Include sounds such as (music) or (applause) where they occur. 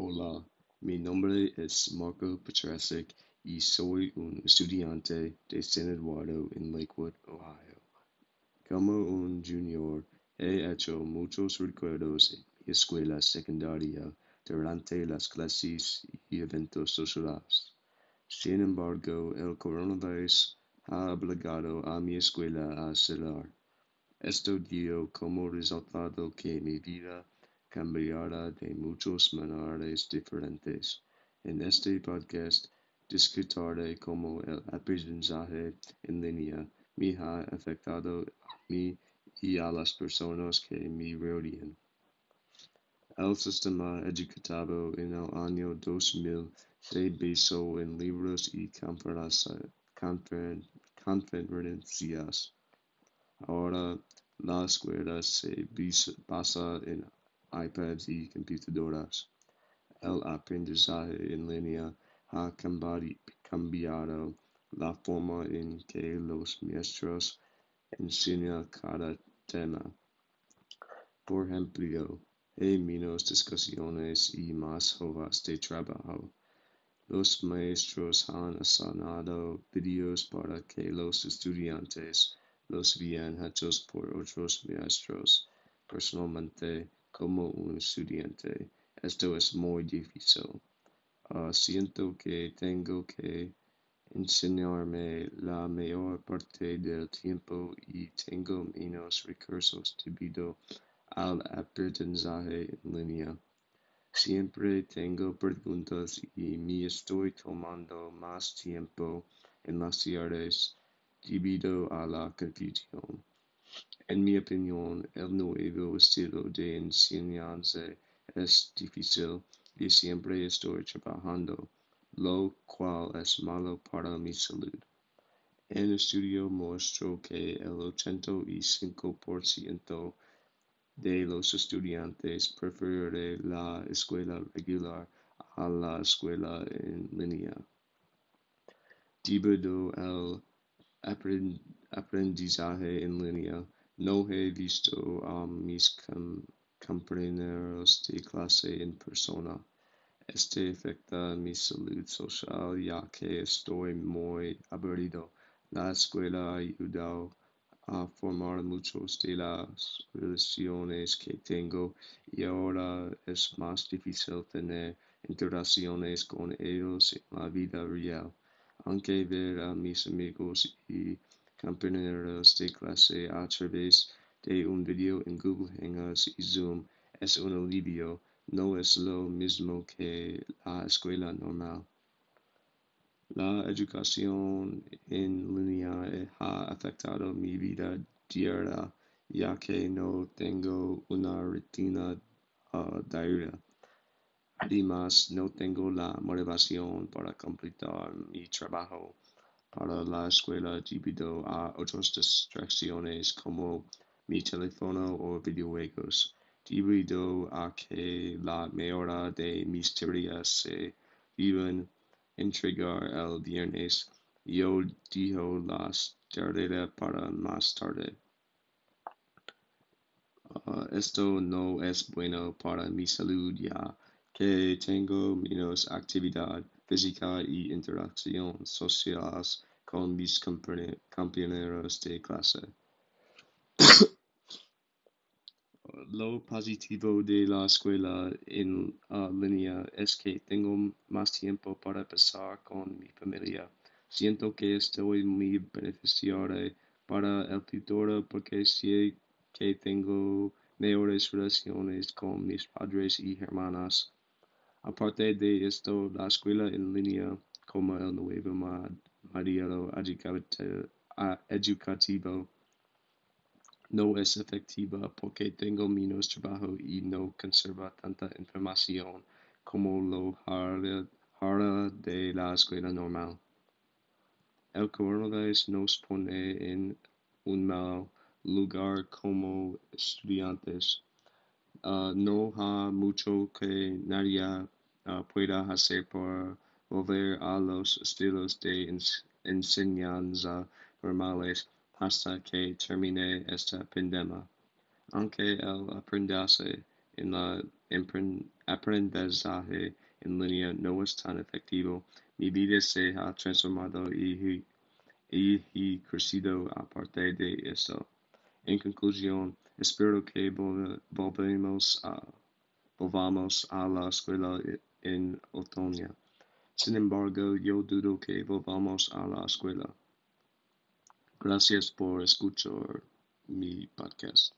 Hola, mi nombre es Marco Petrasic y soy un estudiante de San Eduardo en Lakewood, Ohio. Como un junior, he hecho muchos recuerdos en mi escuela secundaria durante las clases y eventos sociales. Sin embargo, el coronavirus ha obligado a mi escuela a cerrar. Esto dio como resultado que mi vida cambiará de muchas maneras diferentes. En este podcast discutiré cómo el aprendizaje en línea me ha afectado a mí y a las personas que me rodean. El sistema educativo en el año 2000 se basó en libros y conferencias. Ahora la escuela se basa en iPads y computadoras. El aprendizaje en línea ha cambiado la forma en que los maestros enseñan cada tema. Por ejemplo, hay menos discusiones y más hojas de trabajo. Los maestros han asignado videos para que los estudiantes los vean hechos por otros maestros. Personalmente, como un estudiante. Esto es muy difícil. Uh, siento que tengo que enseñarme la mayor parte del tiempo y tengo menos recursos debido al aprendizaje en línea. Siempre tengo preguntas y me estoy tomando más tiempo en las tardes debido a la confusión. En mi opinión, el nuevo estilo de enseñanza es difícil y siempre estoy trabajando, lo cual es malo para mi salud. El estudio mostró que el 85% de los estudiantes prefiere la escuela regular a la escuela en línea. Debido al aprendizaje en línea, no he visto a mis compañeros de clase en persona. Este afecta mi salud social ya que estoy muy aburrido. La escuela ha ayudado a formar muchos de las relaciones que tengo y ahora es más difícil tener interacciones con ellos en la vida real. Aunque ver a mis amigos y compañeros de clase a través de un video en Google Hangouts y Zoom es un alivio, no es lo mismo que la escuela normal. La educación en línea ha afectado mi vida diaria ya que no tengo una rutina uh, diaria. Además, no tengo la motivación para completar mi trabajo para la escuela debido a otras distracciones como mi teléfono o videojuegos. Debido a que la mayoría de mis tareas se iban entregar el viernes, yo dejo las tareas para más tarde. Uh, esto no es bueno para mi salud ya que tengo menos actividad física y interacción sociales con mis compañeros de clase. (coughs) Lo positivo de la escuela en uh, línea es que tengo más tiempo para pasar con mi familia. Siento que estoy muy beneficiario para el futuro porque sé que tengo mejores relaciones con mis padres y hermanas. Aparte de esto, la escuela en línea, como el nuevo modelo educativo, no es efectiva porque tengo menos trabajo y no conserva tanta información como lo hará de la escuela normal. El coronavirus nos pone en un mal lugar como estudiantes. Uh, no hay mucho que nadie uh, pueda hacer para volver a los estilos de enseñanza normales hasta que termine esta pandemia. Aunque el aprendizaje en línea no es tan efectivo. Mi vida se ha transformado y, y, crecido a partir de eso. En conclusión, espero que a, volvamos a la escuela en otoño. Sin embargo, yo dudo que volvamos a la escuela. Gracias por escuchar mi podcast.